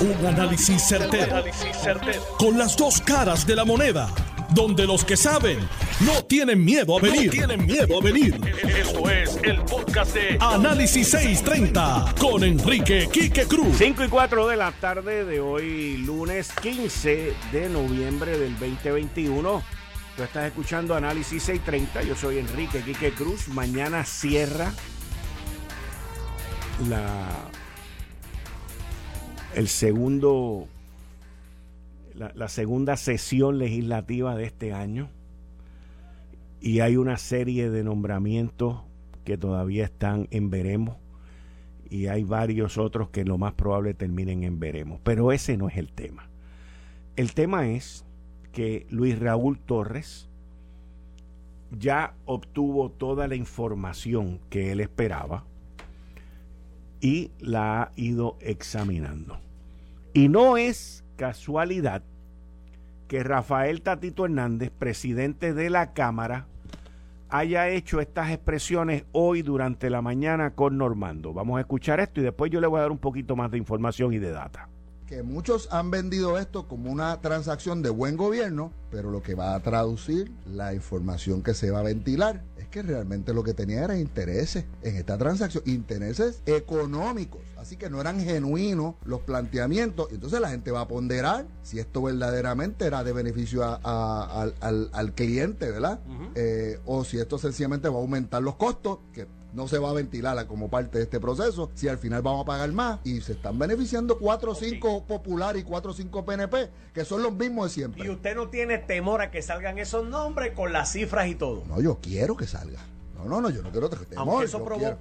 Un análisis certero, Con las dos caras de la moneda. Donde los que saben no tienen miedo a venir. tienen miedo a venir. Esto es el podcast de Análisis 630 con Enrique Quique Cruz. 5 y 4 de la tarde de hoy, lunes 15 de noviembre del 2021. Tú estás escuchando Análisis 630. Yo soy Enrique Quique Cruz. Mañana cierra la el segundo, la, segunda sesión legislativa de este año y hay una serie de nombramientos que todavía están en veremos y hay varios otros que lo más probable terminen en veremos. Pero ese no es el tema. El tema es que Luis Raúl Torres ya obtuvo toda la información que él esperaba y la ha ido examinando. Y no es casualidad que Rafael Tatito Hernández, presidente de la Cámara, haya hecho estas expresiones hoy durante la mañana con Normando. Vamos a escuchar esto y después yo le voy a dar un poquito más de información y de data que muchos han vendido esto como una transacción de buen gobierno, pero lo que va a traducir la información que se va a ventilar que realmente lo que tenía era intereses en esta transacción, intereses económicos. Así que no eran genuinos los planteamientos. Entonces la gente va a ponderar si esto verdaderamente era de beneficio al, cliente, ¿verdad? Eh, o si esto sencillamente va a aumentar los costos, que no se va a ventilar como parte de este proceso si al final vamos a pagar más y se están beneficiando 4 o 5 Popular y 4 o 5 PNP, que son los mismos de siempre. Y usted no tiene temor a que salgan esos nombres con las cifras y todo. No, yo quiero que salga. No, no, no, yo no quiero temor.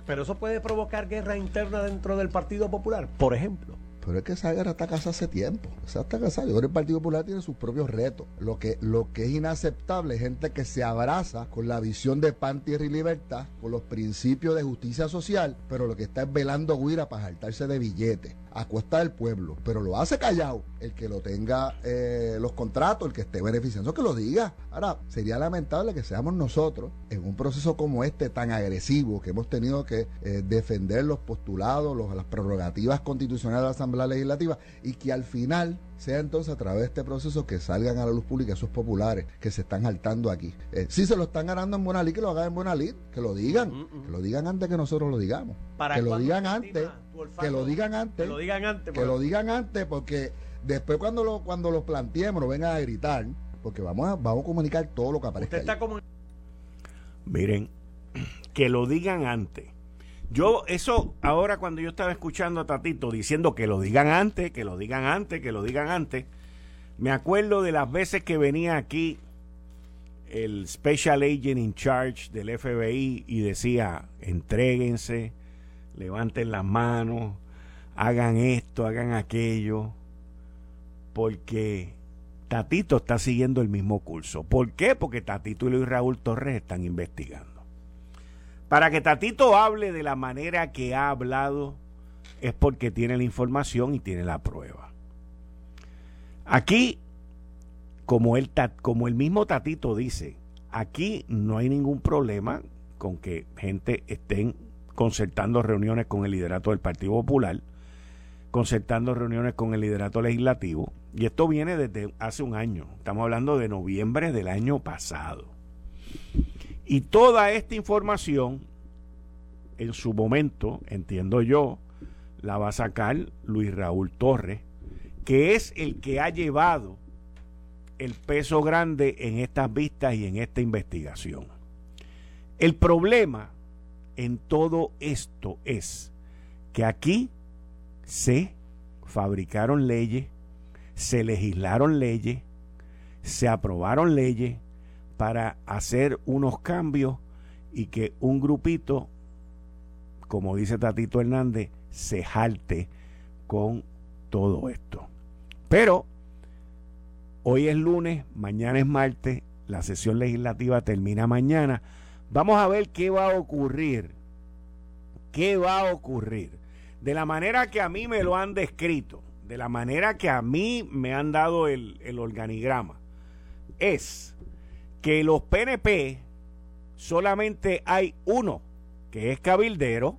pero eso puede provocar guerra interna dentro del Partido Popular, por ejemplo. Pero es que esa guerra está casada hace tiempo. O sea, está casada. Yo creo el Partido Popular tiene sus propios retos. Lo que, lo que es inaceptable es gente que se abraza con la visión de pan, tierra y libertad, con los principios de justicia social, pero lo que está es velando guira para saltarse de billetes a cuesta del pueblo, pero lo hace callado. El que lo tenga eh, los contratos, el que esté beneficiando, que lo diga. Ahora, sería lamentable que seamos nosotros en un proceso como este tan agresivo que hemos tenido que eh, defender los postulados, las prerrogativas constitucionales de la Asamblea Legislativa y que al final sea entonces a través de este proceso que salgan a la luz pública esos populares que se están saltando aquí. Eh, si se lo están ganando en buena lid, que lo hagan en buena lid, que lo digan, que lo digan antes que nosotros lo digamos. que lo digan antes, que lo digan antes, que lo digan antes, que lo digan antes, porque después cuando lo cuando lo planteemos, lo vengan a gritar, porque vamos a, vamos a comunicar todo lo que aparezca. está como... Miren, que lo digan antes yo, eso, ahora cuando yo estaba escuchando a Tatito diciendo que lo digan antes, que lo digan antes, que lo digan antes, me acuerdo de las veces que venía aquí el Special Agent in Charge del FBI y decía, entréguense, levanten las manos, hagan esto, hagan aquello, porque Tatito está siguiendo el mismo curso. ¿Por qué? Porque Tatito y Luis Raúl Torres están investigando. Para que Tatito hable de la manera que ha hablado es porque tiene la información y tiene la prueba. Aquí, como el, mismo Tatito dice, aquí no hay ningún problema con que gente estén concertando reuniones con el liderato del Partido Popular, concertando reuniones con el liderato legislativo, y esto viene desde hace un año, estamos hablando de noviembre del año pasado. Y toda esta información, en su momento, entiendo yo, la va a sacar Luis Raúl Torres, que es el que ha llevado el peso grande en estas vistas y en esta investigación. El problema en todo esto es que aquí se fabricaron leyes, se legislaron leyes, se aprobaron leyes, para hacer unos cambios y que un grupito, como dice Tatito Hernández, se jalte con todo esto. Pero hoy es lunes, mañana es martes, la sesión legislativa termina mañana. Vamos a ver qué va a ocurrir. ¿Qué va a ocurrir? De la manera que a mí me lo han descrito, de la manera que a mí me han dado el, el organigrama, es que los PNP solamente hay uno que es cabildero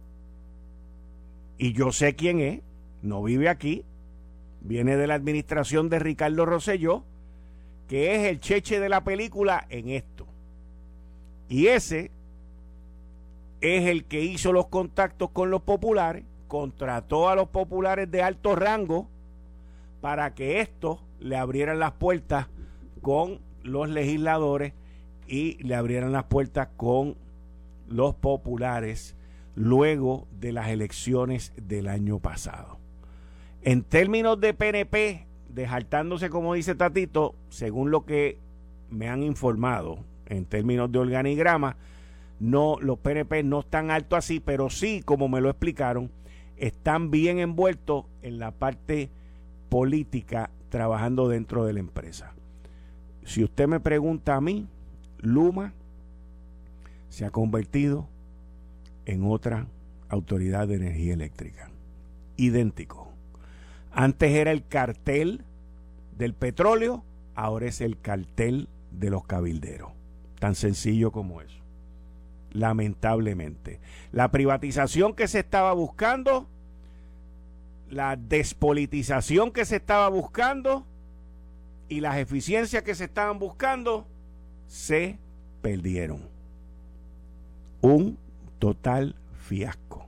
y yo sé quién es, no vive aquí, viene de la administración de Ricardo Rosselló, que es el cheche de la película en esto. Y ese es el que hizo los contactos con los populares, contrató a los populares de alto rango para que estos le abrieran las puertas con los legisladores y le abrieran las puertas con los populares luego de las elecciones del año pasado. En términos de PNP, deshaltándose como dice Tatito, según lo que me han informado en términos de organigrama, no, los PNP no están altos así, pero sí, como me lo explicaron, están bien envueltos en la parte política trabajando dentro de la empresa. Si usted me pregunta a mí, Luma se ha convertido en otra autoridad de energía eléctrica. Idéntico. Antes era el cartel del petróleo, ahora es el cartel de los cabilderos. Tan sencillo como eso. Lamentablemente. La privatización que se estaba buscando, la despolitización que se estaba buscando y las eficiencias que se estaban buscando se perdieron. Un total fiasco.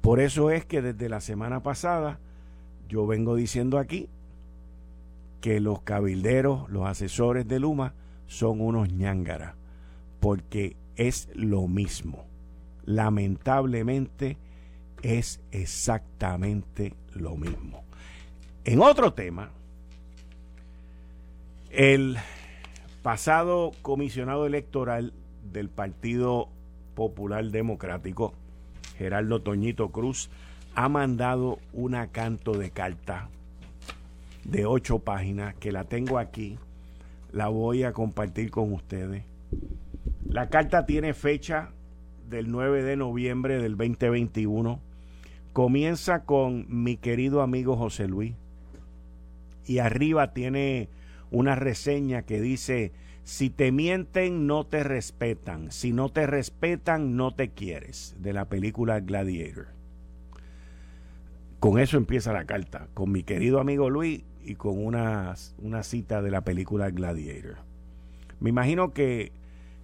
Por eso es que desde la semana pasada yo vengo diciendo aquí que los cabilderos, los asesores de Luma, son unos ñángaras, porque es lo mismo. Lamentablemente es exactamente lo mismo. En otro tema, el pasado comisionado electoral del Partido Popular Democrático, Gerardo Toñito Cruz, ha mandado una canto de carta de ocho páginas que la tengo aquí, la voy a compartir con ustedes. La carta tiene fecha del 9 de noviembre del 2021. Comienza con mi querido amigo José Luis y arriba tiene una reseña que dice, si te mienten no te respetan, si no te respetan no te quieres, de la película Gladiator. Con eso empieza la carta, con mi querido amigo Luis y con una, una cita de la película Gladiator. Me imagino que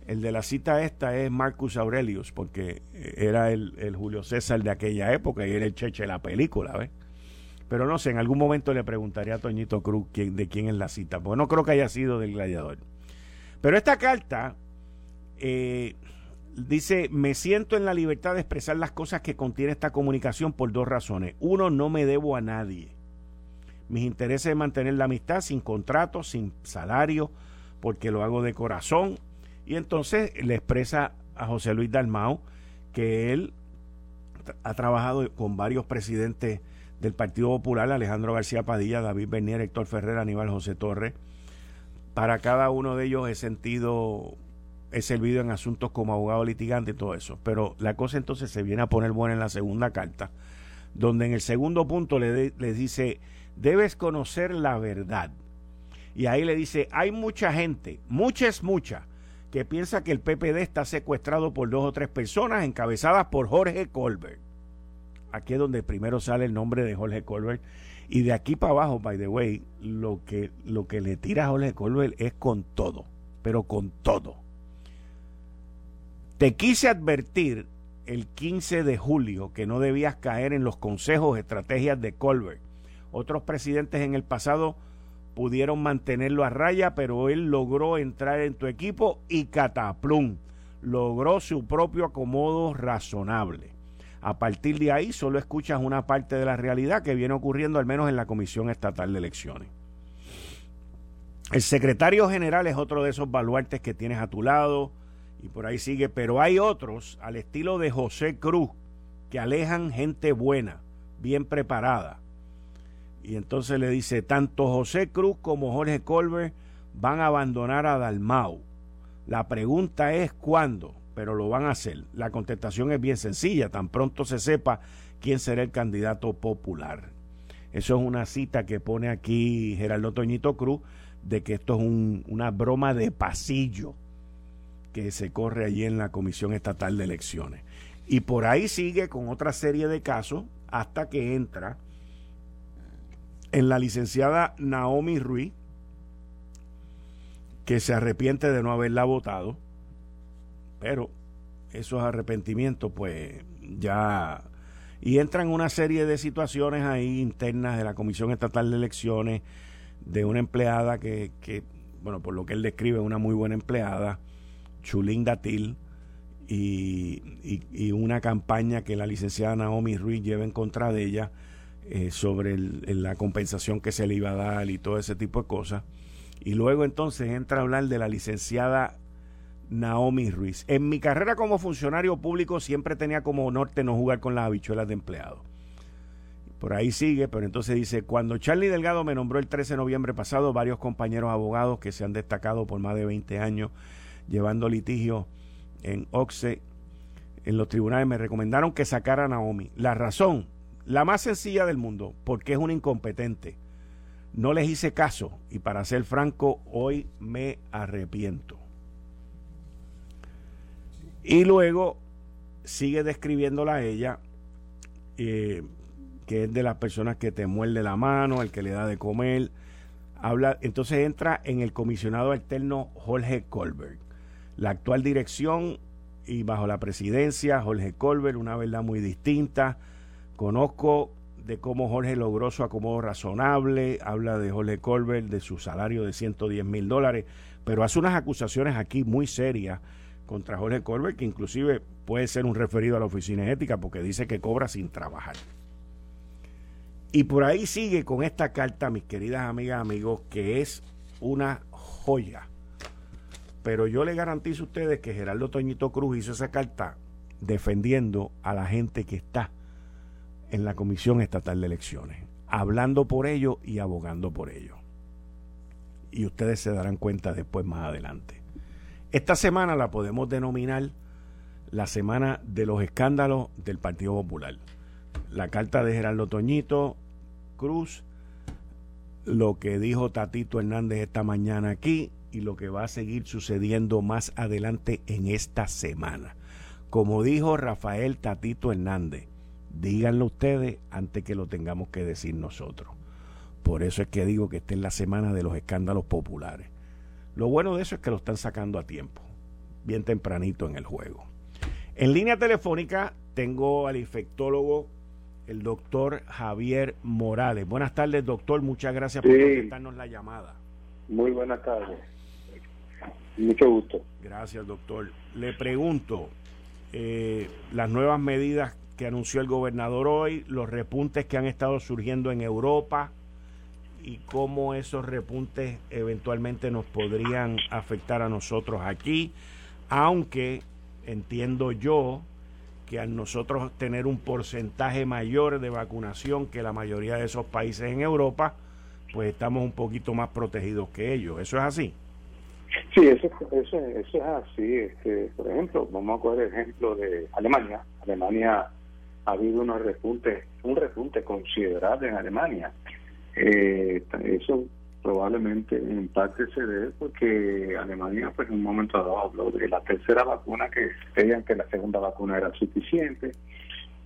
el de la cita esta es Marcus Aurelius, porque era el, el Julio César de aquella época y era el cheche de la película, ¿ves? Pero no sé, en algún momento le preguntaré a Toñito Cruz quién, de quién es la cita, porque no creo que haya sido del gladiador. Pero esta carta eh, dice, me siento en la libertad de expresar las cosas que contiene esta comunicación por dos razones. Uno, no me debo a nadie. Mis intereses de mantener la amistad sin contrato, sin salario, porque lo hago de corazón. Y entonces le expresa a José Luis Dalmao que él ha trabajado con varios presidentes del Partido Popular, Alejandro García Padilla, David Bernier, Héctor Ferrer, Aníbal José Torres. Para cada uno de ellos he sentido, he servido en asuntos como abogado litigante y todo eso. Pero la cosa entonces se viene a poner buena en la segunda carta, donde en el segundo punto le, dice, debes conocer la verdad. Y ahí le dice, hay mucha gente, mucha es mucha, que piensa que el PPD está secuestrado por dos o tres personas encabezadas por Jorge Colbert aquí es donde primero sale el nombre de Jorge Colbert. Y de aquí para abajo, by the way, lo que, lo que le tira a Jorge Colbert es con todo, pero con todo. Te quise advertir el 15 de julio que no debías caer en los consejos, estrategias de Colbert. Otros presidentes en el pasado pudieron mantenerlo a raya, pero él logró entrar en tu equipo y cataplum, logró su propio acomodo razonable. A partir de ahí solo escuchas una parte de la realidad que viene ocurriendo al menos en la Comisión Estatal de Elecciones. El secretario general es otro de esos baluartes que tienes a tu lado y por ahí sigue, pero hay otros al estilo de José Cruz que alejan gente buena, bien preparada. Y entonces le dice, tanto José Cruz como Jorge Colbert van a abandonar a Dalmau. La pregunta es cuándo pero lo van a hacer. La contestación es bien sencilla, tan pronto se sepa quién será el candidato popular. Eso es una cita que pone aquí Gerardo Toñito Cruz de que esto es una broma de pasillo que se corre allí en la Comisión Estatal de Elecciones. Y por ahí sigue con otra serie de casos hasta que entra en la licenciada Naomi Ruiz, que se arrepiente de no haberla votado, pero esos arrepentimientos pues ya y entran una serie de situaciones ahí internas de la Comisión Estatal de Elecciones de una empleada que, que bueno, por lo que él describe, una muy buena empleada, Chulín Datil, y, y, una campaña que la licenciada Naomi Ruiz lleva en contra de ella eh, sobre la compensación que se le iba a dar y todo ese tipo de cosas. Y luego entonces entra a hablar de la licenciada Naomi Ruiz. En mi carrera como funcionario público siempre tenía como norte no jugar con las habichuelas de empleado. Por ahí sigue, pero entonces dice, cuando Charlie Delgado me nombró el 13 de noviembre pasado, varios compañeros abogados que se han destacado por más de 20 años llevando litigio en OXE, en los tribunales, me recomendaron que sacara a Naomi. La razón, la más sencilla del mundo, porque es un incompetente. No les hice caso y para ser franco, hoy me arrepiento. Y luego sigue describiéndola a ella, eh, que es de las personas que te muerde la mano, el que le da de comer. Habla, entonces entra en el comisionado alterno Jorge Colbert. La actual dirección y bajo la presidencia, Jorge Colbert, una verdad muy distinta. Conozco de cómo Jorge logró su acomodo razonable, habla de Jorge Colbert, de su salario de 110 mil dólares, pero hace unas acusaciones aquí muy serias contra Jorge Colbert, que inclusive puede ser un referido a la oficina ética porque dice que cobra sin trabajar. Y por ahí sigue con esta carta, mis queridas amigas, amigos, que es una joya. Pero yo le garantizo a ustedes que Gerardo Toñito Cruz hizo esa carta defendiendo a la gente que está en la Comisión Estatal de Elecciones, hablando por ello y abogando por ello. Y ustedes se darán cuenta después más adelante. Esta semana la podemos denominar la semana de los escándalos del Partido Popular. La carta de Gerardo Toñito Cruz, lo que dijo Tatito Hernández esta mañana aquí y lo que va a seguir sucediendo más adelante en esta semana. Como dijo Rafael Tatito Hernández, díganlo ustedes antes que lo tengamos que decir nosotros. Por eso es que digo que esta es la semana de los escándalos populares. Lo bueno de eso es que lo están sacando a tiempo, bien tempranito en el juego. En línea telefónica tengo al infectólogo, el doctor Javier Morales. Buenas tardes, doctor. Muchas gracias por contestarnos la llamada. Muy buenas tardes. Mucho gusto. Gracias, doctor. Le pregunto, eh, las nuevas medidas que anunció el gobernador hoy, los repuntes que han estado surgiendo en Europa, y cómo esos repuntes eventualmente nos podrían afectar a nosotros aquí, aunque entiendo yo que al nosotros tener un porcentaje mayor de vacunación que la mayoría de esos países en Europa, pues estamos un poquito más protegidos que ellos. ¿Eso es así? Sí, eso, eso, eso es así. Este, por ejemplo, vamos a coger el ejemplo de Alemania. Alemania ha habido unos repuntes, un repunte considerable en Alemania eh, eso probablemente en parte se debe porque Alemania pues en un momento dado habló de la tercera vacuna que creían que la segunda vacuna era suficiente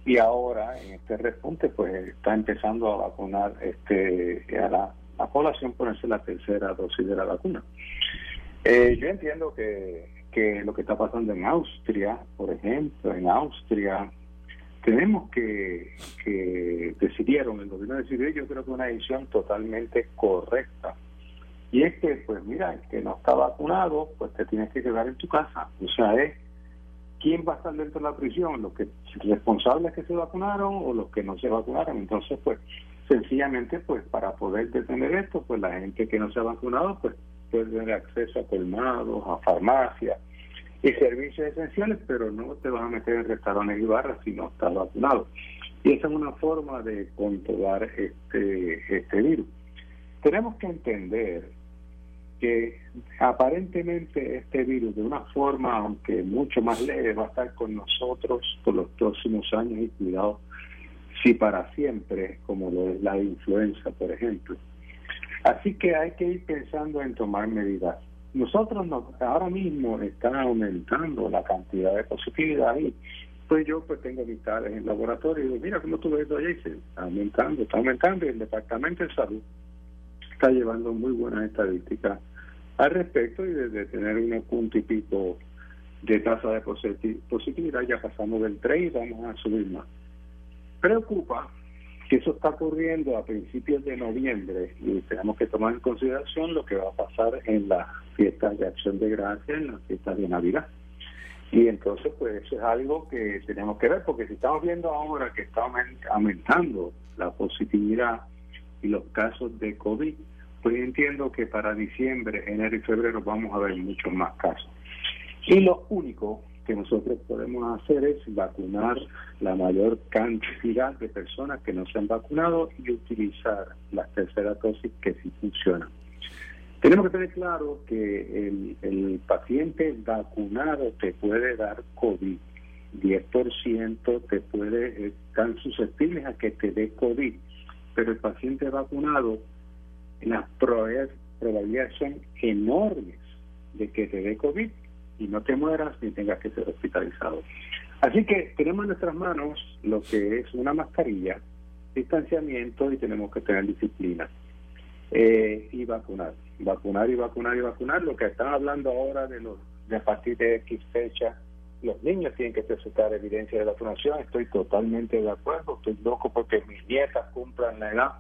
y ahora en este repunte pues está empezando a vacunar este a la, población ponerse la tercera dosis de la vacuna. Eh, yo entiendo que, que lo que está pasando en Austria, por ejemplo, en Austria tenemos que, que decidieron, el gobierno decidió, yo creo que una decisión totalmente correcta. Y es que, pues mira, el que no está vacunado, pues te tienes que quedar en tu casa. O sea, es quién va a estar dentro de la prisión, los que responsables que se vacunaron o los que no se vacunaron. Entonces, pues, sencillamente, pues, para poder detener esto, pues la gente que no se ha vacunado, pues, puede tener acceso a colmados, a farmacias, y servicios esenciales, pero no te vas a meter en restaurantes y barras si no estás vacunado. Y esa es una forma de controlar este, este virus. Tenemos que entender que aparentemente este virus, de una forma, aunque mucho más leve, va a estar con nosotros por los próximos años y cuidado, si para siempre, como lo es la influenza, por ejemplo. Así que hay que ir pensando en tomar medidas nosotros ahora mismo está aumentando la cantidad de positividad y pues yo pues tengo amistades en laboratorio y digo, mira cómo tú ves y está aumentando, está aumentando y el Departamento de Salud está llevando muy buenas estadísticas al respecto y desde tener unos punto y pico de tasa de positividad ya pasamos del 3 y vamos a subir más. Preocupa que eso está ocurriendo a principios de noviembre y tenemos que tomar en consideración lo que va a pasar en las fiestas de acción de gracia, en las fiestas de Navidad. Y entonces, pues eso es algo que tenemos que ver, porque si estamos viendo ahora que está aumentando la positividad y los casos de COVID, pues entiendo que para diciembre, enero y febrero vamos a ver muchos más casos. Y lo único que nosotros podemos hacer es vacunar la mayor cantidad de personas que no se han vacunado y utilizar la tercera dosis que sí funciona. Tenemos que tener claro que el, paciente vacunado te puede dar COVID. 10% te puede, están susceptibles a que te dé COVID, pero el paciente vacunado, las probabilidades son enormes de que te dé COVID y no te mueras ni tengas que ser hospitalizado. Así que tenemos en nuestras manos lo que es una mascarilla, distanciamiento y tenemos que tener disciplina. Eh, y vacunar, vacunar y vacunar y vacunar. Lo que están hablando ahora de los de a partir de X fecha, los niños tienen que presentar evidencia de vacunación. Estoy totalmente de acuerdo. Estoy loco porque mis nietas cumplan la edad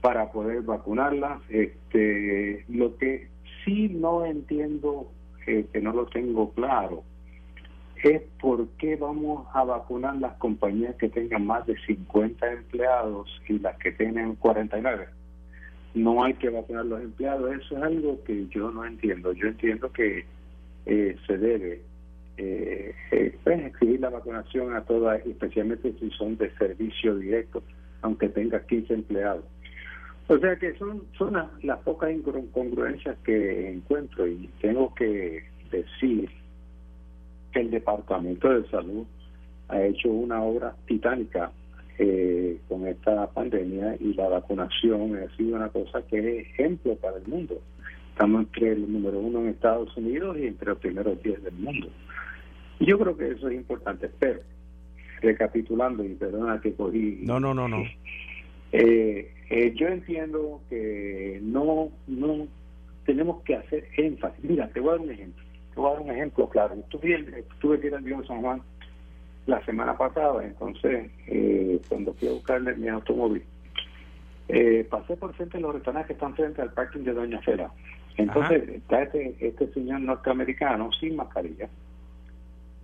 para poder vacunarlas. Este, lo que sí no entiendo que, no lo tengo claro es por qué vamos a vacunar las compañías que tengan más de 50 empleados y las que tienen 49. No hay que vacunar los empleados, eso es algo que yo no entiendo. Yo entiendo que eh, se debe eh, eh pues, la vacunación a todas, especialmente si son de servicio directo, aunque tenga 15 empleados. O sea que son, son las, pocas incongruencias que encuentro y tengo que decir que el Departamento de Salud ha hecho una obra titánica eh, con esta pandemia y la vacunación ha sido una cosa que es ejemplo para el mundo. Estamos entre el número uno en Estados Unidos y entre los primeros diez del mundo. Y yo creo que eso es importante, pero recapitulando, y perdona que cogí... No, no, no, no. Eh, eh, yo entiendo que no, no tenemos que hacer énfasis. Mira, te voy a dar un ejemplo. Te voy a dar un ejemplo claro. Estuve, estuve que ir al de San Juan la semana pasada, entonces, eh, cuando fui a buscarle mi automóvil, eh, pasé por frente de los restaurantes que están frente al parking de Doña Fera. Entonces, está este, este señor norteamericano sin mascarilla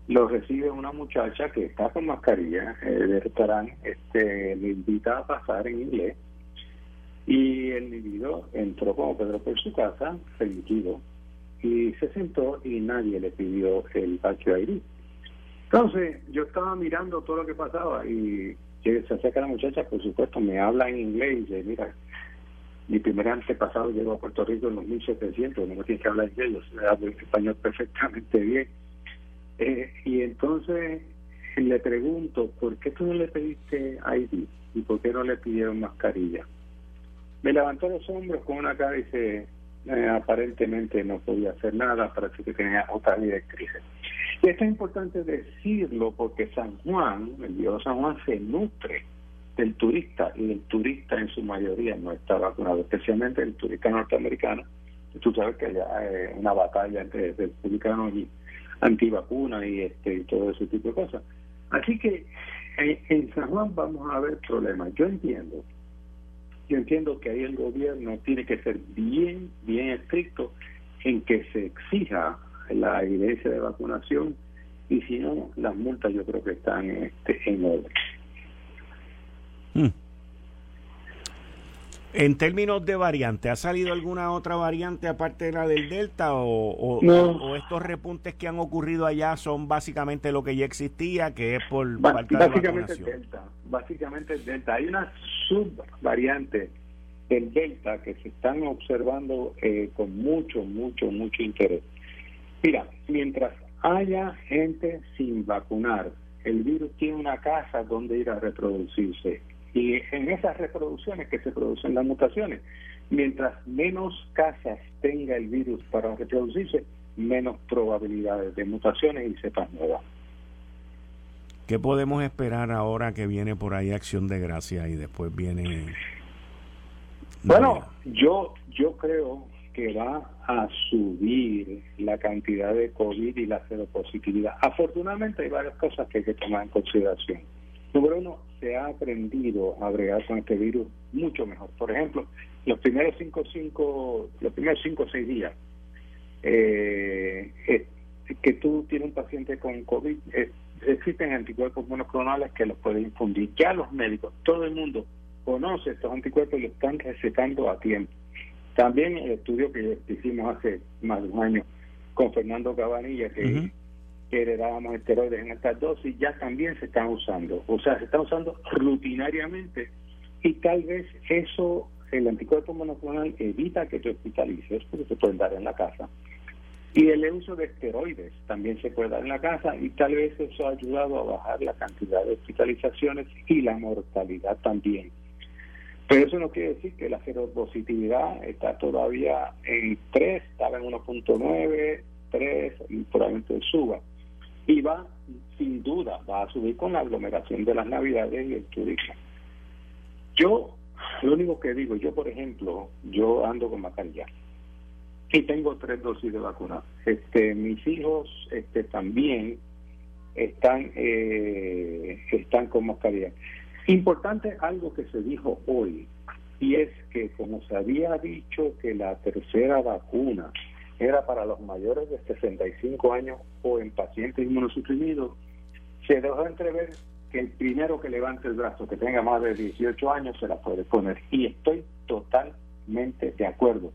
lo recibe una muchacha que está con mascarilla eh, del restaurante, este, le invita a pasar en inglés y el individuo entró como Pedro por su casa, se y se sentó y nadie le pidió el patio. Entonces yo estaba mirando todo lo que pasaba y se acerca la muchacha, por supuesto, me habla en inglés y dice, mira, mi primer antepasado llegó a Puerto Rico en los 1700, no me tienes que hablar inglés, yo hablo español perfectamente bien eh, y entonces le pregunto, ¿por qué tú no le pediste ID? ¿Y por qué no le pidieron mascarilla? Me levantó los hombros con una cara y dice, eh, aparentemente no podía hacer nada, para que tenía otras directrices. Esto es importante decirlo porque San Juan, el Dios San Juan, se nutre del turista y el turista en su mayoría no está vacunado, especialmente el turista norteamericano. Tú sabes que hay una batalla entre republicanos y antivacuna y este y todo ese tipo de cosas. Así que en, San Juan vamos a ver problemas. Yo entiendo, yo entiendo que ahí el gobierno tiene que ser bien, bien estricto en que se exija la evidencia de vacunación y si no, las multas yo creo que están este, en orden. Hmm. En términos de variante, ¿ha salido alguna otra variante aparte de la del Delta o, estos repuntes que han ocurrido allá son básicamente lo que ya existía, que es por básicamente de Delta, básicamente Delta. Hay una subvariante del Delta que se están observando eh, con mucho, mucho, mucho interés. Mira, mientras haya gente sin vacunar, el virus tiene una casa donde ir a reproducirse y en esas reproducciones que se producen las mutaciones, mientras menos casas tenga el virus para reproducirse, menos probabilidades de mutaciones y cepas nuevas. ¿Qué podemos esperar ahora que viene por ahí Acción de Gracia y después viene... Bueno, yo, yo creo que va a subir la cantidad de COVID y la seropositividad. Afortunadamente hay varias cosas que hay que tomar en consideración. Número uno, se ha aprendido a bregar con este virus mucho mejor. Por ejemplo, los primeros cinco, cinco, los primeros cinco o seis días eh, eh, que tú tienes un paciente con COVID, existen anticuerpos monoclonales que los pueden infundir. Ya los médicos, todo el mundo conoce estos anticuerpos y los están recetando a tiempo. También el estudio que hicimos hace más de un año con Fernando Cabanilla, que, que heredábamos esteroides en estas dosis, ya también se están usando. O sea, se están usando rutinariamente y tal vez eso, el anticuerpo monoclonal evita que te hospitalices, porque te pueden dar en la casa y el uso de esteroides también se puede dar en la casa y tal vez eso ha ayudado a bajar la cantidad de hospitalizaciones y la mortalidad también. Pero eso no quiere decir que la seropositividad está todavía en 3, estaba en 1.9, 3 y probablemente suba. Y va, sin duda, va a subir con la aglomeración de las navidades y el turismo. Yo, lo único que digo, yo por ejemplo, yo ando con mascarilla y tengo tres dosis de vacuna. Este, mis hijos este, también están, eh, están con mascarilla. Importante algo que se dijo hoy, y es que como se había dicho que la tercera vacuna era para los mayores de 65 años o en pacientes inmunosuprimidos, se dejó entrever que el primero que levante el brazo, que tenga más de 18 años, se la puede poner. Y estoy totalmente de acuerdo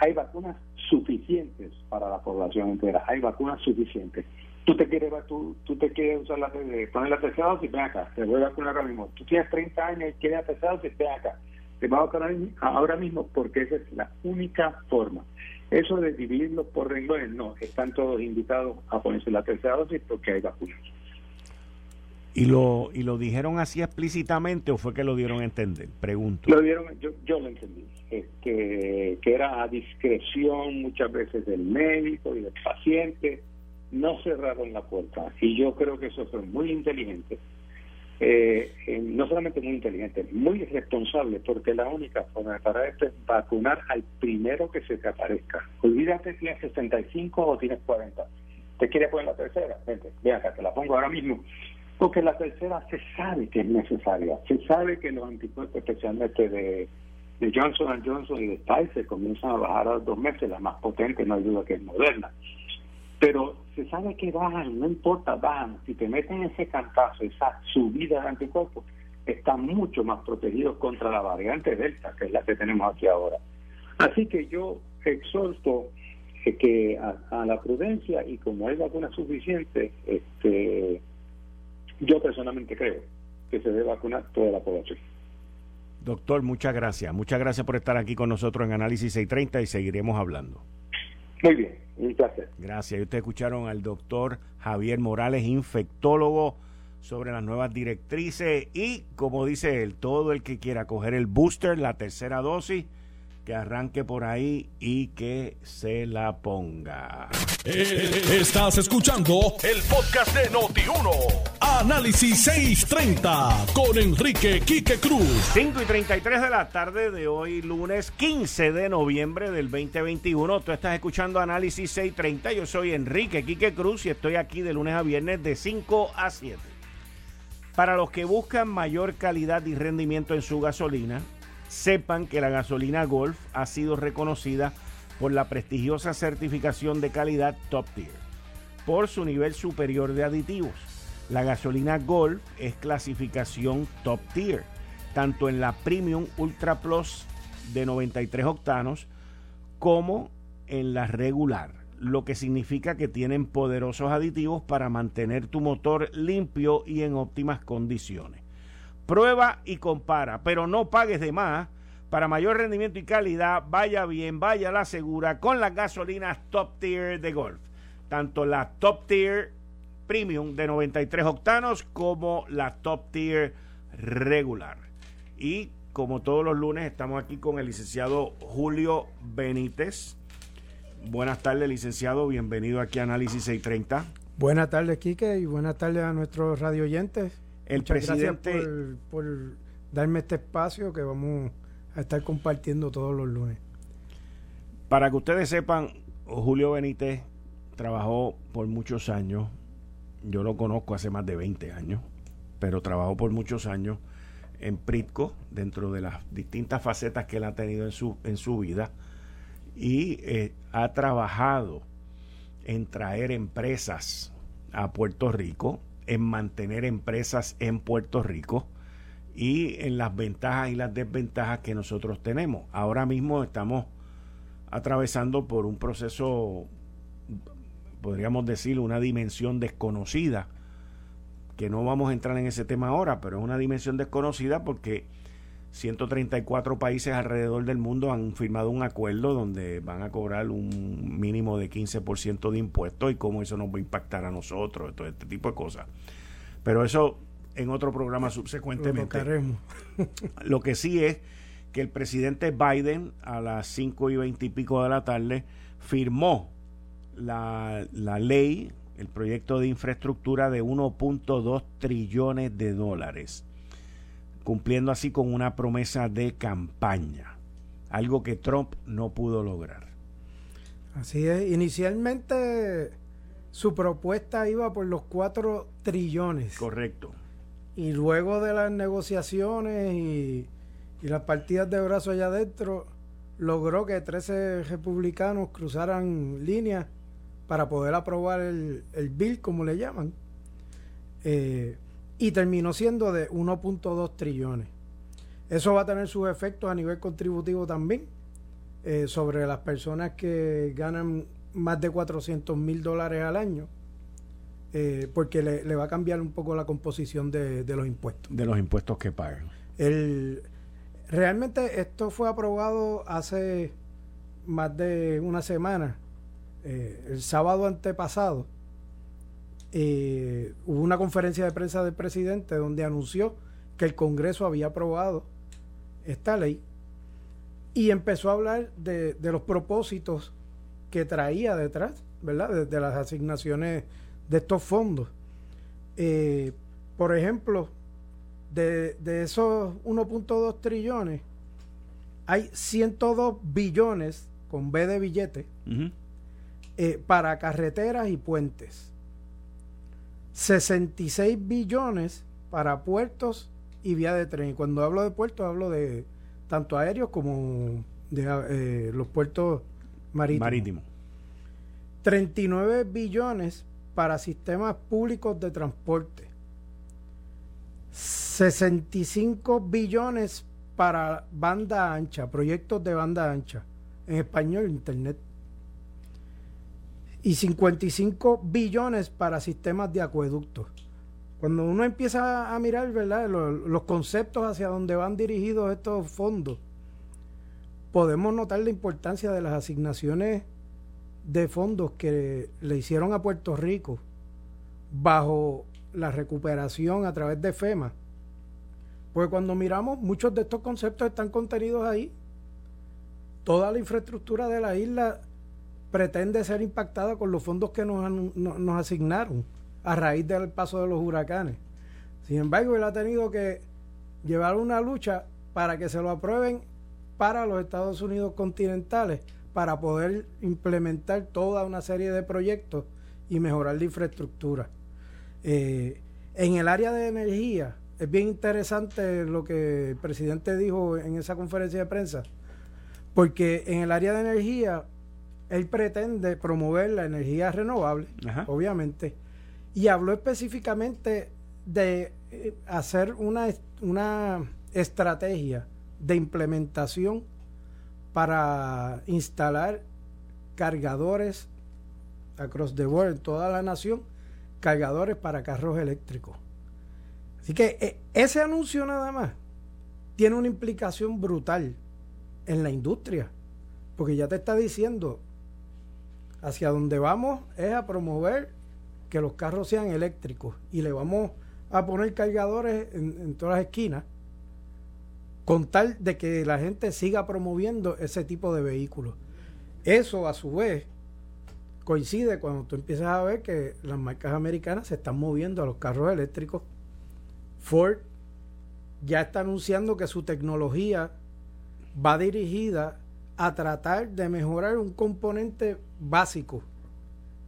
hay vacunas suficientes para la población entera, hay vacunas suficientes. Tú te quieres, tú, tú te quieres usar la, poner la tercera dosis, ven acá, te voy a vacunar ahora mismo. Tú tienes 30 años y quieres la tercera dosis, ven acá. Te voy a vacunar ahora mismo porque esa es la única forma. Eso de dividirlos por renglones, no, están todos invitados a ponerse la tercera dosis porque hay vacunas. ¿Y lo, ¿Y lo dijeron así explícitamente o fue que lo dieron a entender? Pregunto. Lo dieron, yo, yo lo entendí. Este, que era a discreción muchas veces del médico y del paciente. No cerraron la puerta. Y yo creo que eso fue muy inteligente. Eh, eh, no solamente muy inteligente, muy responsable, porque la única forma para esto es vacunar al primero que se te aparezca. Olvídate si tienes 65 o tienes 40. ¿Te quieres poner la tercera? Vente, ven acá, te la pongo ahora mismo porque la tercera se sabe que es necesaria. Se sabe que los anticuerpos, especialmente de, de Johnson Johnson y de Pfizer, comienzan a bajar a dos meses. La más potente, no hay duda que es Moderna. Pero se sabe que bajan, no importa, bajan. Si te meten ese cantazo, esa subida de anticuerpos, están mucho más protegidos contra la variante Delta, que es la que tenemos aquí ahora. Así que yo exhorto que a, a la prudencia y como hay vacunas suficientes, este yo personalmente creo que se debe vacunar toda la población. Doctor, muchas gracias. Muchas gracias por estar aquí con nosotros en Análisis 630 y seguiremos hablando. Muy bien, un placer. Gracias. Y ustedes escucharon al doctor Javier Morales, infectólogo, sobre las nuevas directrices y, como dice él, todo el que quiera coger el booster, la tercera dosis, que arranque por ahí y que se la ponga. Eh, estás escuchando el podcast de Noti1. Análisis 630 con Enrique Quique Cruz. 5 y 33 de la tarde de hoy, lunes 15 de noviembre del 2021. Tú estás escuchando Análisis 630. Yo soy Enrique Quique Cruz y estoy aquí de lunes a viernes de 5 a 7. Para los que buscan mayor calidad y rendimiento en su gasolina, sepan que la gasolina Golf ha sido reconocida por la prestigiosa certificación de calidad Top Tier por su nivel superior de aditivos. La gasolina Golf es clasificación Top Tier, tanto en la Premium Ultra Plus de 93 octanos como en la regular, lo que significa que tienen poderosos aditivos para mantener tu motor limpio y en óptimas condiciones. Prueba y compara, pero no pagues de más. Para mayor rendimiento y calidad, vaya bien, vaya la segura con las gasolinas Top Tier de Golf. Tanto la Top Tier Premium de 93 octanos como la Top Tier regular. Y como todos los lunes, estamos aquí con el licenciado Julio Benítez. Buenas tardes, licenciado. Bienvenido aquí a Análisis 630. Buenas tardes, Quique, y buenas tardes a nuestros radio El presidente. Gracias por, darme este espacio que vamos a estar compartiendo todos los lunes. Para que ustedes sepan, Julio Benítez trabajó por muchos años. Yo lo conozco hace más de 20 años, pero trabajó por muchos años en Pritco, dentro de las distintas facetas que él ha tenido en su, en su vida, y eh, ha trabajado en traer empresas a Puerto Rico, en mantener empresas en Puerto Rico y en las ventajas y las desventajas que nosotros tenemos. Ahora mismo estamos atravesando por un proceso, podríamos decir, una dimensión desconocida, que no vamos a entrar en ese tema ahora, pero es una dimensión desconocida porque 134 países alrededor del mundo han firmado un acuerdo donde van a cobrar un mínimo de 15% de impuestos y cómo eso nos va a impactar a nosotros, todo este tipo de cosas. Pero eso en otro programa subsecuentemente. Lo, que sí es que el presidente Biden a las 5 y 20 y pico de la tarde firmó la, la ley, el proyecto de infraestructura de 1.2 trillones de dólares cumpliendo así con una promesa de campaña, algo que Trump no pudo lograr. Así es, inicialmente su propuesta iba por los 4 trillones. Correcto. Y luego de las negociaciones y, las partidas de brazos allá adentro, logró que 13 republicanos cruzaran líneas para poder aprobar el, el bill, como le llaman. Eh, y terminó siendo de 1.2 trillones. Eso va a tener sus efectos a nivel contributivo también eh, sobre las personas que ganan más de 400 mil dólares al año, eh, porque le, va a cambiar un poco la composición de, los impuestos. De los impuestos que pagan. El, realmente esto fue aprobado hace más de una semana, eh, el sábado antepasado, eh, hubo una conferencia de prensa del presidente donde anunció que el Congreso había aprobado esta ley y empezó a hablar de, los propósitos que traía detrás, ¿verdad? De, las asignaciones de estos fondos. Eh, por ejemplo, de, esos 1.2 trillones, hay 102 billones con B de billete eh, para carreteras y puentes. 66 billones para puertos y vía de tren. Y cuando hablo de puertos, hablo de tanto aéreos como de eh, los puertos marítimos. Marítimo. 39 billones para sistemas públicos de transporte. 65 billones para banda ancha, proyectos de banda ancha. En español, Internet y 55 billones para sistemas de acueductos. Cuando uno empieza a mirar ¿verdad? Los, conceptos hacia dónde van dirigidos estos fondos, podemos notar la importancia de las asignaciones de fondos que le hicieron a Puerto Rico bajo la recuperación a través de FEMA. Porque cuando miramos, muchos de estos conceptos están contenidos ahí. Toda la infraestructura de la isla pretende ser impactada con los fondos que nos, nos asignaron a raíz del paso de los huracanes. Sin embargo, él ha tenido que llevar una lucha para que se lo aprueben para los Estados Unidos continentales, para poder implementar toda una serie de proyectos y mejorar la infraestructura. Eh, en el área de energía, es bien interesante lo que el presidente dijo en esa conferencia de prensa, porque en el área de energía él pretende promover la energía renovable, obviamente, y habló específicamente de eh, hacer una, una estrategia de implementación para instalar cargadores across the board en toda la nación, cargadores para carros eléctricos. Así que eh, ese anuncio nada más tiene una implicación brutal en la industria, porque ya te está diciendo, hacia donde vamos es a promover que los carros sean eléctricos y le vamos a poner cargadores en, todas las esquinas con tal de que la gente siga promoviendo ese tipo de vehículos. Eso a su vez coincide cuando tú empiezas a ver que las marcas americanas se están moviendo a los carros eléctricos. Ford ya está anunciando que su tecnología va dirigida a tratar de mejorar un componente básico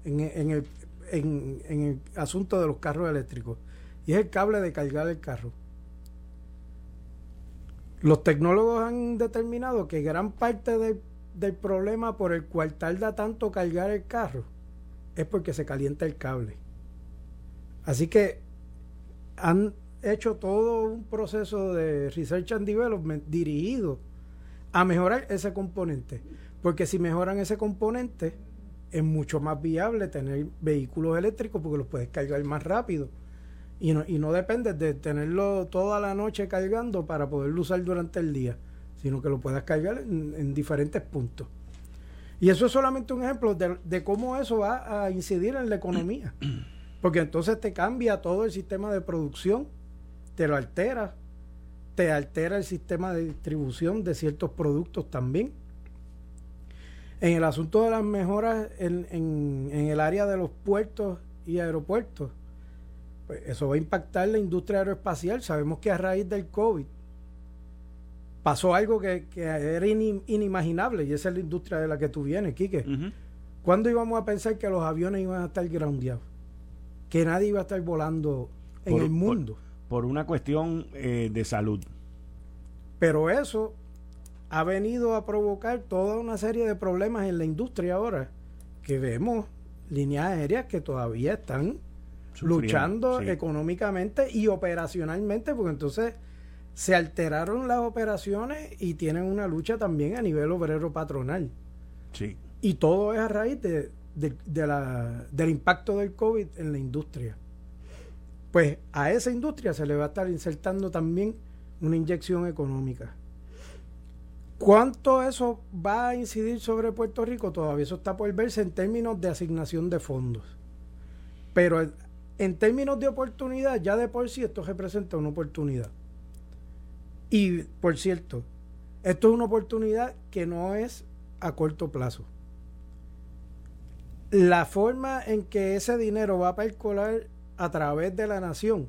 en, el, en, el asunto de los carros eléctricos y es el cable de cargar el carro. Los tecnólogos han determinado que gran parte del, del problema por el cual tarda tanto cargar el carro es porque se calienta el cable. Así que han hecho todo un proceso de research and development dirigido a mejorar ese componente. Porque si mejoran ese componente, es mucho más viable tener vehículos eléctricos porque los puedes cargar más rápido. Y no, y no dependes de tenerlo toda la noche cargando para poderlo usar durante el día, sino que lo puedas cargar en, diferentes puntos. Y eso es solamente un ejemplo de, de, cómo eso va a incidir en la economía. Porque entonces te cambia todo el sistema de producción, te lo altera, te altera el sistema de distribución de ciertos productos también. En el asunto de las mejoras en, en, el área de los puertos y aeropuertos, pues eso va a impactar la industria aeroespacial. Sabemos que a raíz del COVID pasó algo que, era inimaginable y esa es la industria de la que tú vienes, Quique. ¿Cuándo íbamos a pensar que los aviones iban a estar groundeados? Que nadie iba a estar volando en el mundo por una cuestión eh, de salud. Pero eso ha venido a provocar toda una serie de problemas en la industria ahora, que vemos líneas aéreas que todavía están luchando económicamente y operacionalmente, porque entonces se alteraron las operaciones y tienen una lucha también a nivel obrero patronal. Sí. Y todo es a raíz de, de la, del impacto del COVID en la industria pues a esa industria se le va a estar insertando también una inyección económica. ¿Cuánto eso va a incidir sobre Puerto Rico? Todavía eso está por verse en términos de asignación de fondos. Pero en términos de oportunidad, ya de por sí esto representa una oportunidad. Y por cierto, esto es una oportunidad que no es a corto plazo. La forma en que ese dinero va a percolar a través de la nación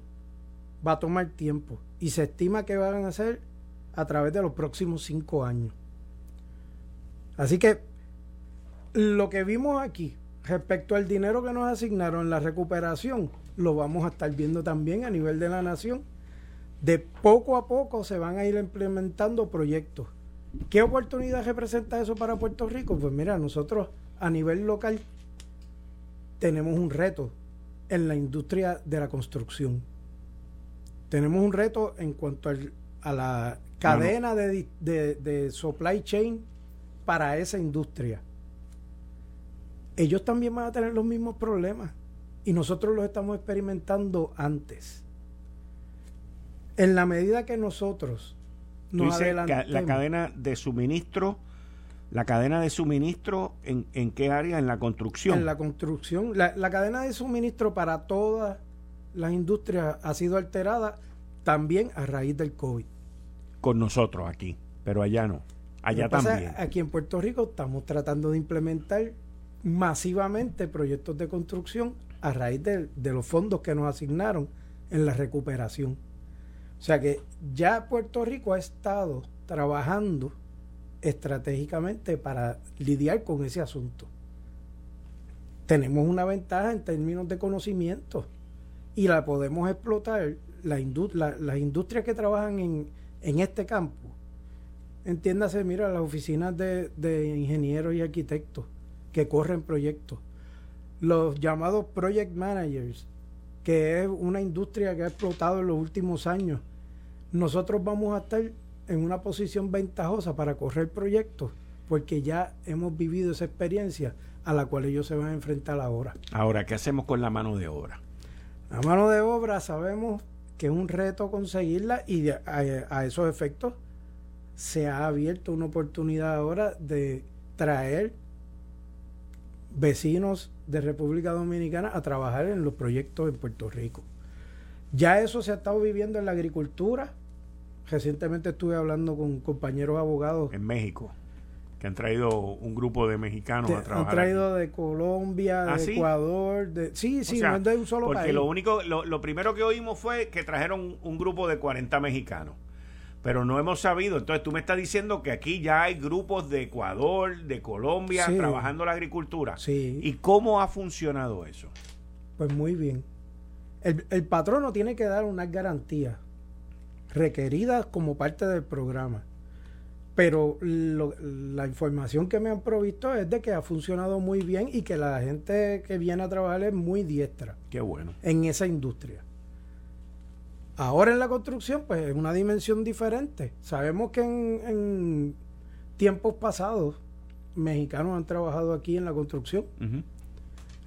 va a tomar tiempo y se estima que van a ser a través de los próximos cinco años. Así que lo que vimos aquí respecto al dinero que nos asignaron la recuperación, lo vamos a estar viendo también a nivel de la nación. De poco a poco se van a ir implementando proyectos. ¿Qué oportunidad representa eso para Puerto Rico? Pues mira, nosotros a nivel local tenemos un reto en la industria de la construcción. Tenemos un reto en cuanto a la cadena de, de, supply chain para esa industria. Ellos también van a tener los mismos problemas y nosotros los estamos experimentando antes. En la medida que nosotros nos adelantemos, la cadena de suministro la cadena de suministro, ¿en, en qué área? En la construcción. En la construcción. La, cadena de suministro para todas las industrias ha sido alterada también a raíz del COVID. Con nosotros aquí, pero allá no. Allá también. aquí en Puerto Rico estamos tratando de implementar masivamente proyectos de construcción a raíz de, de los fondos que nos asignaron en la recuperación. O sea que ya Puerto Rico ha estado trabajando estratégicamente para lidiar con ese asunto. Tenemos una ventaja en términos de conocimiento y la podemos explotar la las industrias que trabajan en, en, este campo. Entiéndase, mira, las oficinas de, de ingenieros y arquitectos que corren proyectos, los llamados project managers, que es una industria que ha explotado en los últimos años. Nosotros vamos a estar en una posición ventajosa para correr proyectos porque ya hemos vivido esa experiencia a la cual ellos se van a enfrentar ahora. Ahora, ¿qué hacemos con la mano de obra? La mano de obra sabemos que es un reto conseguirla y a, esos efectos se ha abierto una oportunidad ahora de traer vecinos de República Dominicana a trabajar en los proyectos en Puerto Rico. Ya eso se ha estado viviendo en la agricultura, Recientemente estuve hablando con compañeros abogados. En México. que han traído un grupo de mexicanos a trabajar. Han traído de Colombia, ¿Ah, de Ecuador, de, sí, sí, no es de un solo porque lo único, lo, lo, primero que oímos fue que trajeron un grupo de 40 mexicanos, pero no hemos sabido. Entonces tú me estás diciendo que aquí ya hay grupos de Ecuador, de Colombia, trabajando la agricultura. Sí. ¿Y cómo ha funcionado eso? Pues muy bien. El, el patrono tiene que dar unas garantías requeridas como parte del programa pero la información que me han provisto es de que ha funcionado muy bien y que la gente que viene a trabajar es muy diestra. Qué bueno. En esa industria. Ahora en la construcción, pues es una dimensión diferente. Sabemos que en, tiempos pasados mexicanos han trabajado aquí en la construcción.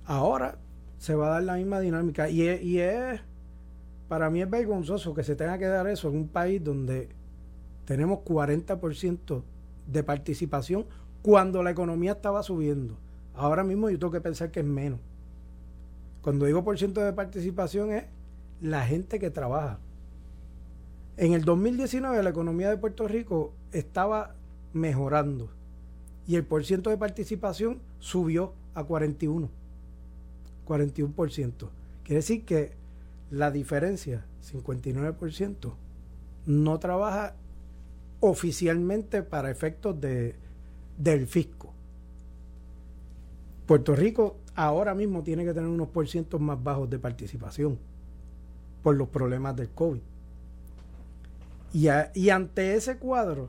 Ahora se va a dar la misma dinámica. Y y es, para mí es vergonzoso que se tenga que dar eso en un país donde tenemos 40% de participación cuando la economía estaba subiendo. Ahora mismo yo tengo que pensar que es menos. Cuando digo por ciento de participación es la gente que trabaja. En el 2019 la economía de Puerto Rico estaba mejorando y el porcentaje de participación subió a 41. 41%. Quiere decir que la diferencia, 59%, no trabaja oficialmente para efectos de, del fisco. Puerto Rico ahora mismo tiene que tener unos porcientos más bajos de participación por los problemas del COVID. Y, y ante ese cuadro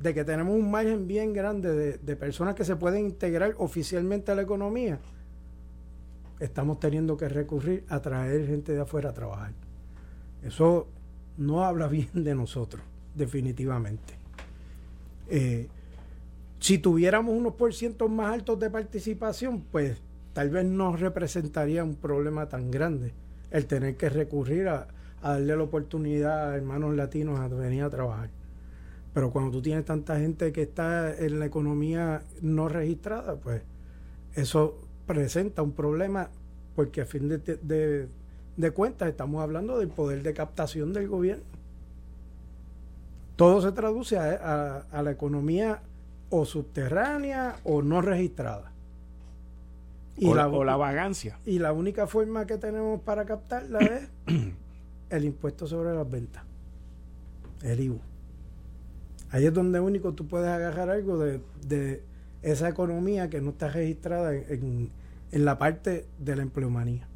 de que tenemos un margen bien grande de, de personas que se pueden integrar oficialmente a la economía, estamos teniendo que recurrir a traer gente de afuera a trabajar. Eso no habla bien de nosotros definitivamente. Eh, si tuviéramos unos por ciento más altos de participación, pues tal vez no representaría un problema tan grande el tener que recurrir a, darle la oportunidad a hermanos latinos a venir a trabajar. Pero cuando tú tienes tanta gente que está en la economía no registrada, pues eso presenta un problema porque a fin de, de cuentas estamos hablando del poder de captación del gobierno. Todo se traduce a, la economía o subterránea o no registrada. Y o, la, la vagancia. Y la única forma que tenemos para captarla es el impuesto sobre las ventas, el IVU. Ahí es donde único tú puedes agarrar algo de, esa economía que no está registrada en, en la parte de la empleomanía.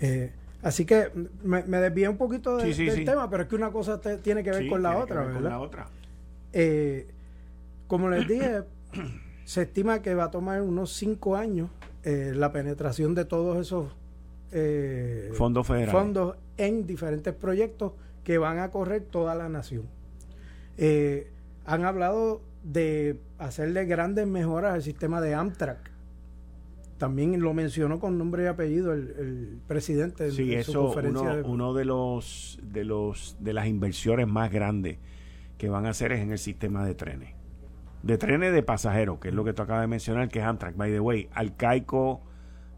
Eh, Así que me, me desvié un poquito del tema, pero es que una cosa tiene que ver con la otra, ¿verdad? Con la otra. Eh, como les dije, se estima que va a tomar unos cinco años eh, la penetración de todos esos eh, fondos federales. Fondos en diferentes proyectos que van a correr toda la nación. han hablado de hacerle grandes mejoras al sistema de Amtrak también lo mencionó con nombre y apellido el, presidente sí, eso, uno, uno de los de los de las inversiones más grandes que van a hacer es en el sistema de trenes. De trenes de pasajeros que es lo que tú acabas de mencionar que es Amtrak. By the way Alcaico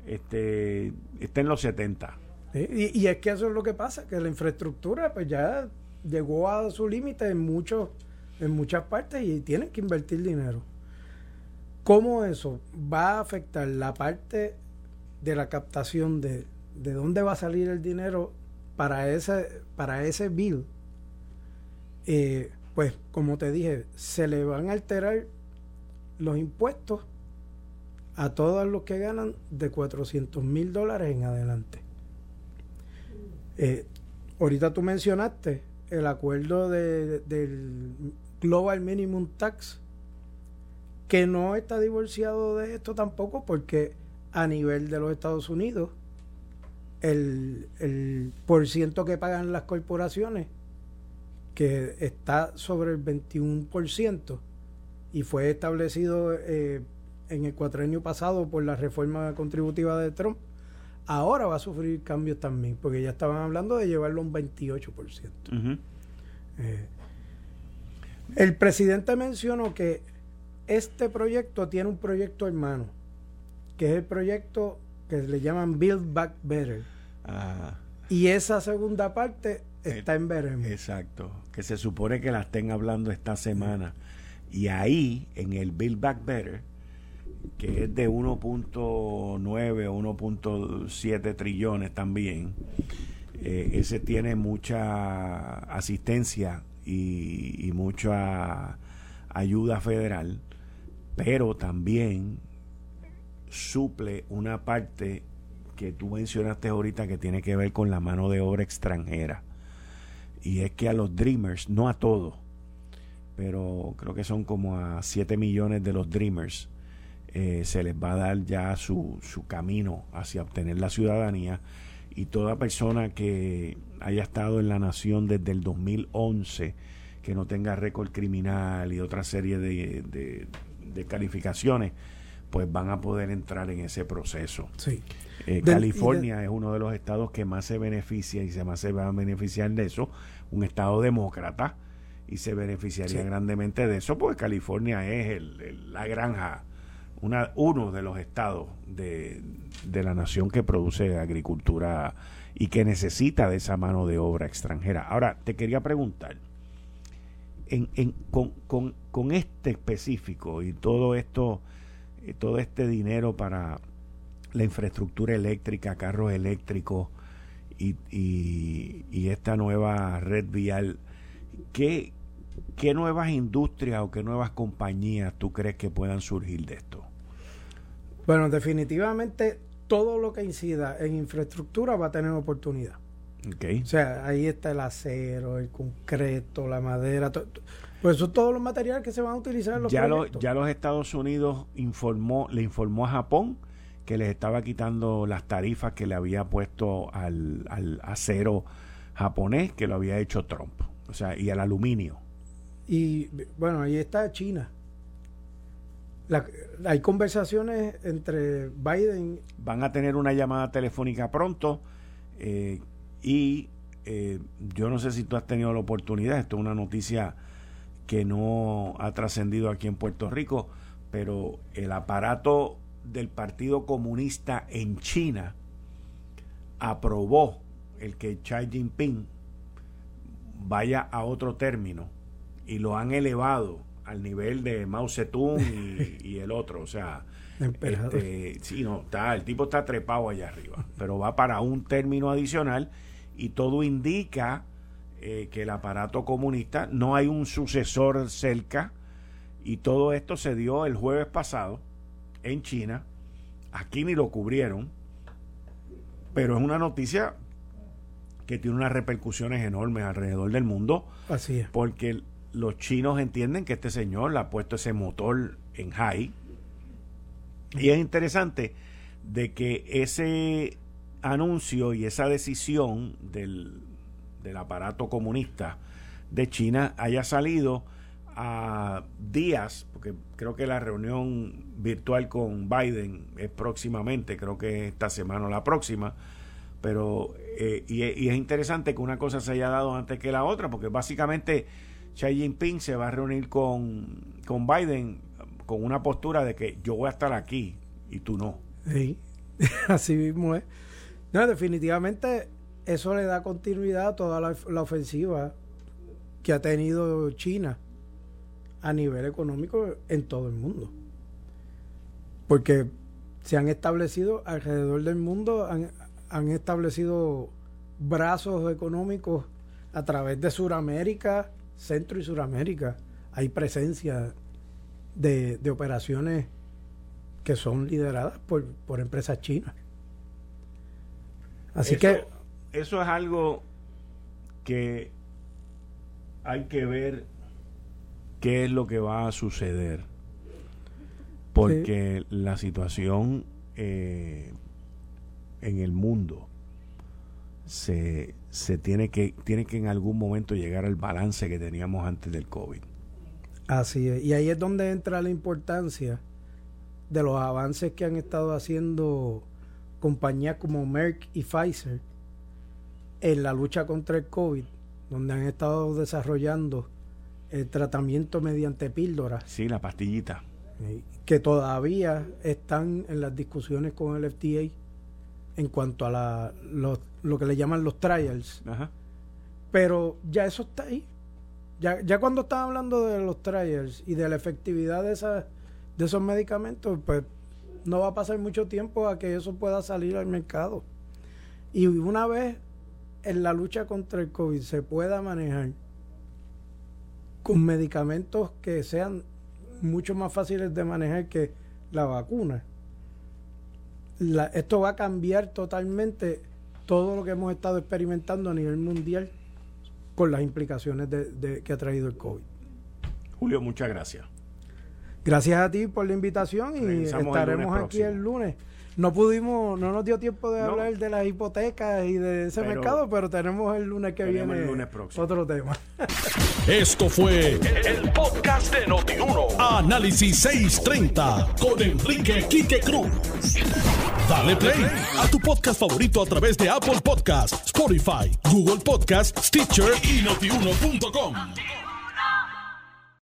este está en los 70 y, y, es que eso es lo que pasa que la infraestructura pues ya llegó a su límite en muchos en muchas partes y tienen que invertir dinero ¿Cómo eso va a afectar la parte de la captación de, de dónde va a salir el dinero para ese, para ese bill? Eh, pues como te dije, se le van a alterar los impuestos a todos los que ganan de 400 mil dólares en adelante. Eh, ahorita tú mencionaste el acuerdo de, del Global Minimum Tax que no está divorciado de esto tampoco porque a nivel de los Estados Unidos el, el por ciento que pagan las corporaciones que está sobre el 21% y fue establecido eh, en el cuatrenio pasado por la reforma contributiva de Trump, ahora va a sufrir cambios también, porque ya estaban hablando de llevarlo a un 28%. Eh, el presidente mencionó que este proyecto tiene un proyecto hermano, que es el proyecto que le llaman Build Back Better. Ah. Y esa segunda parte está en veremos. Exacto, que se supone que la estén hablando esta semana. Y ahí, en el Build Back Better, que es de 1.9 o 1.7 trillones también, eh, ese tiene mucha asistencia y, mucha ayuda federal, pero también suple una parte que tú mencionaste ahorita que tiene que ver con la mano de obra extranjera. Y es que a los Dreamers, no a todos, pero creo que son como a 7 millones de los Dreamers, eh, se les va a dar ya su, su camino hacia obtener la ciudadanía y toda persona que haya estado en la nación desde el 2011, que no tenga récord criminal y otra serie de, de, calificaciones, pues van a poder entrar en ese proceso. Sí. Eh, California es uno de los estados que más se beneficia y se más se va a beneficiar de eso, un estado demócrata y se beneficiaría grandemente de eso, porque California es el, la granja una, uno de los estados de, la nación que produce agricultura y que necesita de esa mano de obra extranjera. Ahora, te quería preguntar, en, en, con, con, con, este específico y todo esto, eh, todo este dinero para la infraestructura eléctrica, carros eléctricos y, y, y esta nueva red vial, ¿qué, ¿qué nuevas industrias o qué nuevas compañías tú crees que puedan surgir de esto? Bueno, definitivamente todo lo que incida en infraestructura va a tener oportunidad. Okay. O sea, ahí está el acero, el concreto, la madera, pues eso todos los materiales que se van a utilizar en los ya ya los Estados Unidos informó, le informó a Japón que les estaba quitando las tarifas que le había puesto al, al acero japonés que lo había hecho Trump, o sea, y al aluminio. Y bueno, ahí está China hay conversaciones entre Biden. Van a tener una llamada telefónica pronto eh, y eh, yo no sé si tú has tenido la oportunidad, esto es una noticia que no ha trascendido aquí en Puerto Rico, pero el aparato del Partido Comunista en China aprobó el que Xi Jinping vaya a otro término y lo han elevado al nivel de Mao Zedong y, el otro, o sea, este, sí, no, está, el tipo está trepado allá arriba, pero va para un término adicional y todo indica eh, que el aparato comunista no hay un sucesor cerca y todo esto se dio el jueves pasado en China, aquí ni lo cubrieron, pero es una noticia que tiene unas repercusiones enormes alrededor del mundo. Así es. Porque los chinos entienden que este señor le ha puesto ese motor en high. Y es interesante de que ese anuncio y esa decisión del, del aparato comunista de China haya salido a días, porque creo que la reunión virtual con Biden es próximamente, creo que esta semana o la próxima, pero eh, y, es interesante que una cosa se haya dado antes que la otra, porque básicamente Xi Jinping se va a reunir con, con Biden con una postura de que yo voy a estar aquí y tú no. Sí, así mismo es. No, definitivamente eso le da continuidad a toda la, la, ofensiva que ha tenido China a nivel económico en todo el mundo. Porque se han establecido alrededor del mundo, han, han establecido brazos económicos a través de Sudamérica, Centro y Suramérica hay presencia de, operaciones que son lideradas por, por empresas chinas. Así que... Eso es algo que hay que ver qué es lo que va a suceder. Porque la situación eh, en el mundo se, se tiene que, tiene que en algún momento llegar al balance que teníamos antes del COVID. Así es. Y ahí es donde entra la importancia de los avances que han estado haciendo compañías como Merck y Pfizer en la lucha contra el COVID, donde han estado desarrollando el tratamiento mediante píldoras. Sí, la pastillita. Que todavía están en las discusiones con el FDA en cuanto a la, lo que le llaman los trials. Pero ya eso está ahí. Ya, ya cuando están hablando de los trials y de la efectividad de, esa, de esos medicamentos, pues no va a pasar mucho tiempo a que eso pueda salir al mercado. Y una vez en la lucha contra el COVID se pueda manejar con medicamentos que sean mucho más fáciles de manejar que la vacuna, esto va a cambiar totalmente todo lo que hemos estado experimentando a nivel mundial con las implicaciones que ha traído el COVID. Julio, muchas gracias. Gracias a ti por la invitación y estaremos aquí el lunes. No pudimos, no nos dio tiempo de hablar de las hipotecas y de ese mercado, pero tenemos el lunes que viene otro tema. Esto fue el, podcast de Notiuno. Análisis 630 con Enrique Quique Cruz. Dale play a tu podcast favorito a través de Apple Podcasts, Spotify, Google Podcasts, Stitcher y notiuno.com.